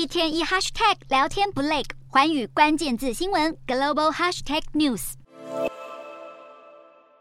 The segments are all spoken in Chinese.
一天一 hashtag 聊天不累，寰宇关键字新闻 global hashtag news。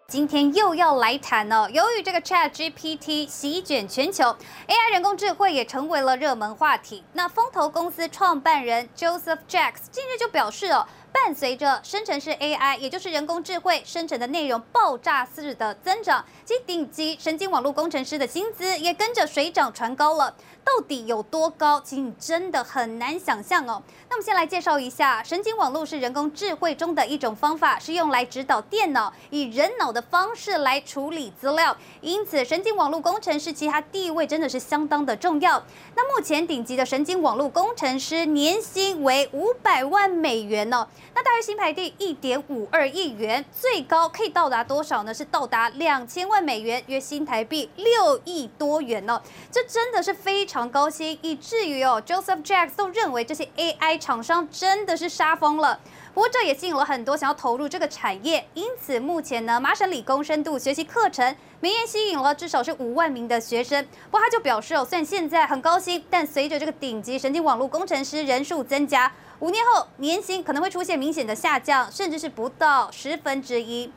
今天又要来谈了，由于这个 Chat GPT 席卷全球，AI 人工智慧也成为了热门话题。那风投公司创办人 Joseph Jacks 近日就表示哦。伴随着生成式 AI，也就是人工智慧生成的内容爆炸式的增长，其顶级神经网络工程师的薪资也跟着水涨船高了。到底有多高？其实你真的很难想象哦。那我们先来介绍一下，神经网络是人工智慧中的一种方法，是用来指导电脑以人脑的方式来处理资料。因此，神经网络工程师其他地位真的是相当的重要。那目前顶级的神经网络工程师年薪为五百万美元呢、哦。那大约新台币一点五二亿元，最高可以到达多少呢？是到达两千万美元，约新台币六亿多元呢、哦。这真的是非常高薪，以至于哦，Joseph Jacks 都认为这些 AI 厂商真的是杀疯了。不过这也吸引了很多想要投入这个产业，因此目前呢，麻省理工深度学习课程每年吸引了至少是五万名的学生。不过他就表示哦，虽然现在很高薪，但随着这个顶级神经网络工程师人数增加。五年后，年薪可能会出现明显的下降，甚至是不到十分之一。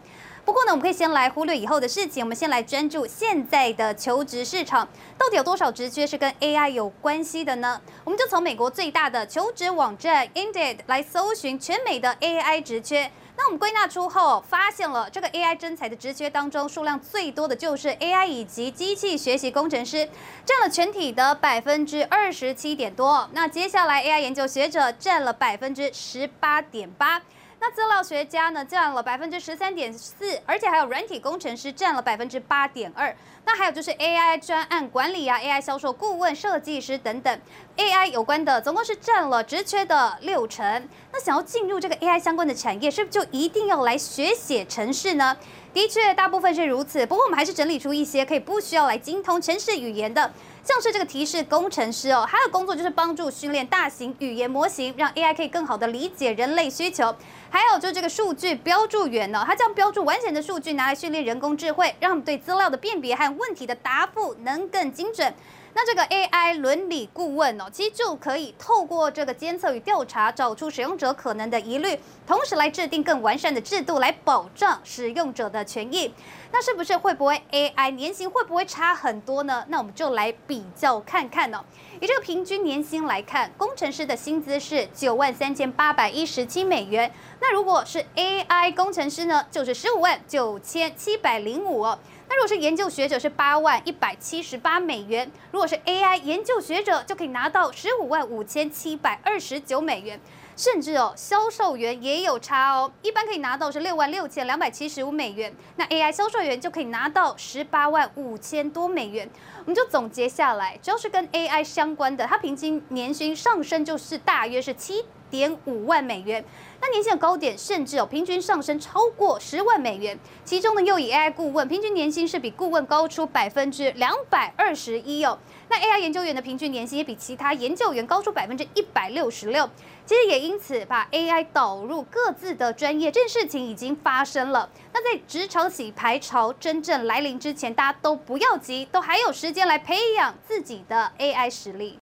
不过呢，我们可以先来忽略以后的事情，我们先来专注现在的求职市场，到底有多少职缺是跟 AI 有关系的呢？我们就从美国最大的求职网站 Indeed 来搜寻全美的 AI 职缺。那我们归纳出后，发现了这个 AI 征才的职缺当中，数量最多的就是 AI 以及机器学习工程师，占了全体的百分之二十七点多。那接下来 AI 研究学者占了百分之十八点八。那资料学家呢，占了百分之十三点四，而且还有软体工程师占了百分之八点二。那还有就是 AI 专案管理啊，AI 销售顾问、设计师等等，AI 有关的总共是占了职缺的六成。那想要进入这个 AI 相关的产业，是不是就一定要来学写程式呢？的确，大部分是如此。不过我们还是整理出一些可以不需要来精通程式语言的。像是这个提示工程师哦，他的工作就是帮助训练大型语言模型，让 AI 可以更好的理解人类需求。还有就是这个数据标注员呢，他将标注完整的数据拿来训练人工智慧，让对资料的辨别和问题的答复能更精准。那这个 AI 伦理顾问哦，其实就可以透过这个监测与调查，找出使用者可能的疑虑，同时来制定更完善的制度来保障使用者的权益。那是不是会不会 AI 年薪会不会差很多呢？那我们就来比较看看哦。以这个平均年薪来看，工程师的薪资是九万三千八百一十七美元。那如果是 AI 工程师呢，就是十五万九千七百零五。那如果是研究学者是八万一百七十八美元，如果是 AI 研究学者就可以拿到十五万五千七百二十九美元，甚至哦，销售员也有差哦，一般可以拿到是六万六千两百七十五美元，那 AI 销售员就可以拿到十八万五千多美元。我们就总结下来，只要是跟 AI 相关的，它平均年薪上升就是大约是七点五万美元。那年薪的高点甚至有平均上升超过十万美元，其中呢又以 AI 顾问平均年薪是比顾问高出百分之两百二十一哦。那 AI 研究员的平均年薪也比其他研究员高出百分之一百六十六。其实也因此把 AI 导入各自的专业，这件事情已经发生了。那在职场洗牌潮真正来临之前，大家都不要急，都还有时间来培养自己的 AI 实力。